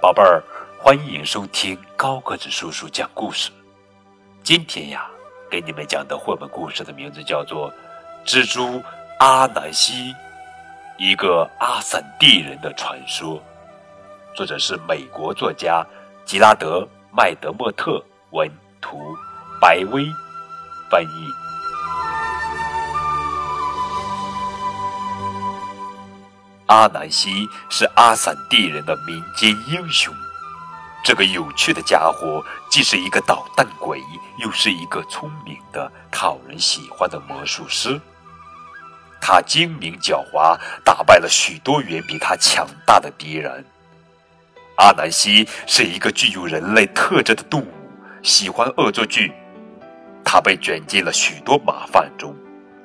宝贝儿，欢迎收听高个子叔叔讲故事。今天呀，给你们讲的绘本故事的名字叫做《蜘蛛阿南西：一个阿散蒂人的传说》，作者是美国作家吉拉德·麦德莫特，文图，白薇翻译。阿南西是阿散蒂人的民间英雄。这个有趣的家伙既是一个捣蛋鬼，又是一个聪明的、讨人喜欢的魔术师。他精明狡猾，打败了许多远比他强大的敌人。阿南西是一个具有人类特质的动物，喜欢恶作剧。他被卷进了许多麻烦中。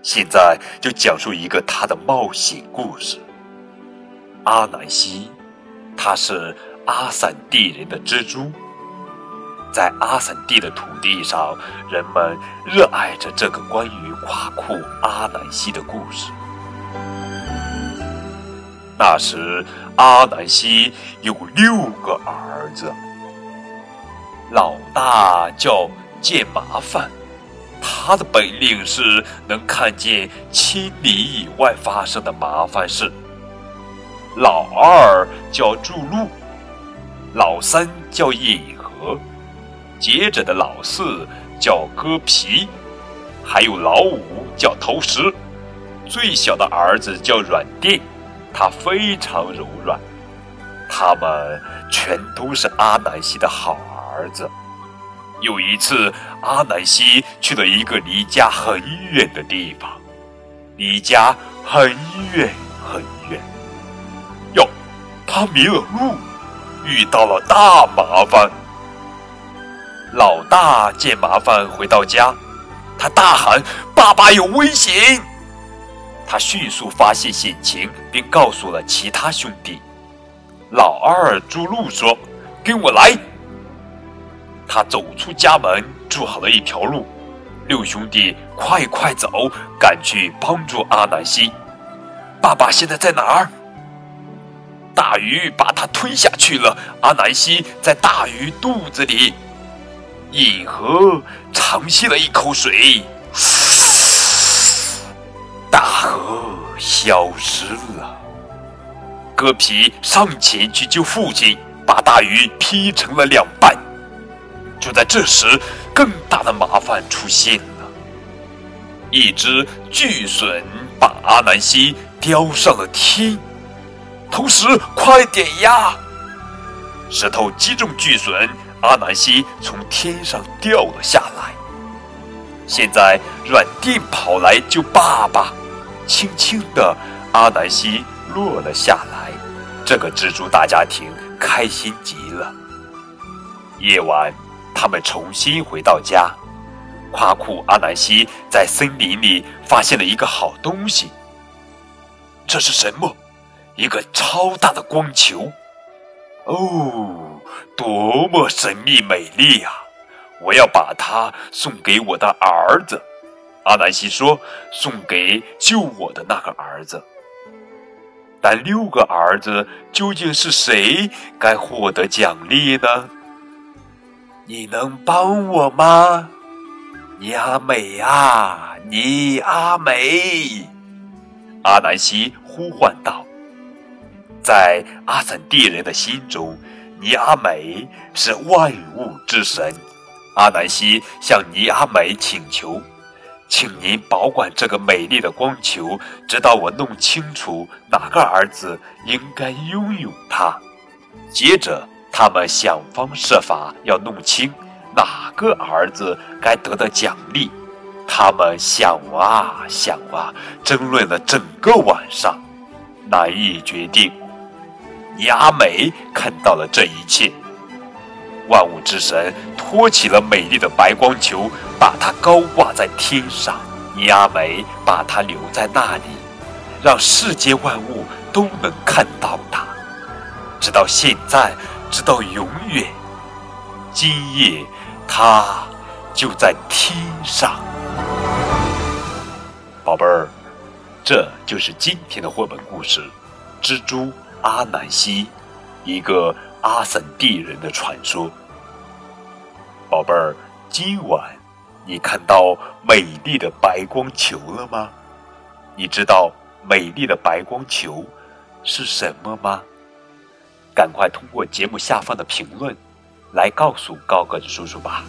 现在就讲述一个他的冒险故事。阿南西，他是阿散地人的蜘蛛。在阿散地的土地上，人们热爱着这个关于夸库阿南西的故事。那时，阿南西有六个儿子，老大叫见麻烦，他的本领是能看见千里以外发生的麻烦事。老二叫筑路，老三叫引河，接着的老四叫割皮，还有老五叫投石，最小的儿子叫软垫，他非常柔软。他们全都是阿南西的好儿子。有一次，阿南西去了一个离家很远的地方，离家很远很远。他迷了路，遇到了大麻烦。老大见麻烦回到家，他大喊：“爸爸有危险！”他迅速发现险情，并告诉了其他兄弟。老二朱路说：“跟我来。”他走出家门，筑好了一条路。六兄弟快快走，赶去帮助阿南西。爸爸现在在哪儿？大鱼把它吞下去了。阿南西在大鱼肚子里，引河长吸了一口水，大河消失了。割皮上前去救父亲，把大鱼劈成了两半。就在这时，更大的麻烦出现了。一只巨隼把阿南西叼上了天。同时，快点呀！石头击中巨隼，阿南西从天上掉了下来。现在，软垫跑来救爸爸，轻轻的，阿南西落了下来。这个蜘蛛大家庭开心极了。夜晚，他们重新回到家。夸库阿南西在森林里发现了一个好东西。这是什么？一个超大的光球，哦，多么神秘美丽呀！我要把它送给我的儿子。阿南西说：“送给救我的那个儿子。”但六个儿子究竟是谁该获得奖励呢？你能帮我吗？你阿美啊，你阿美！阿南西呼唤道。在阿散蒂人的心中，尼阿美是万物之神。阿南西向尼阿美请求：“请您保管这个美丽的光球，直到我弄清楚哪个儿子应该拥有它。”接着，他们想方设法要弄清哪个儿子该得到奖励。他们想啊想啊，争论了整个晚上，难以决定。尼阿美看到了这一切，万物之神托起了美丽的白光球，把它高挂在天上。尼阿美把它留在那里，让世间万物都能看到它，直到现在，直到永远。今夜，它就在天上。宝贝儿，这就是今天的绘本故事《蜘蛛》。阿南西，一个阿森蒂人的传说。宝贝儿，今晚你看到美丽的白光球了吗？你知道美丽的白光球是什么吗？赶快通过节目下方的评论来告诉高个子叔叔吧。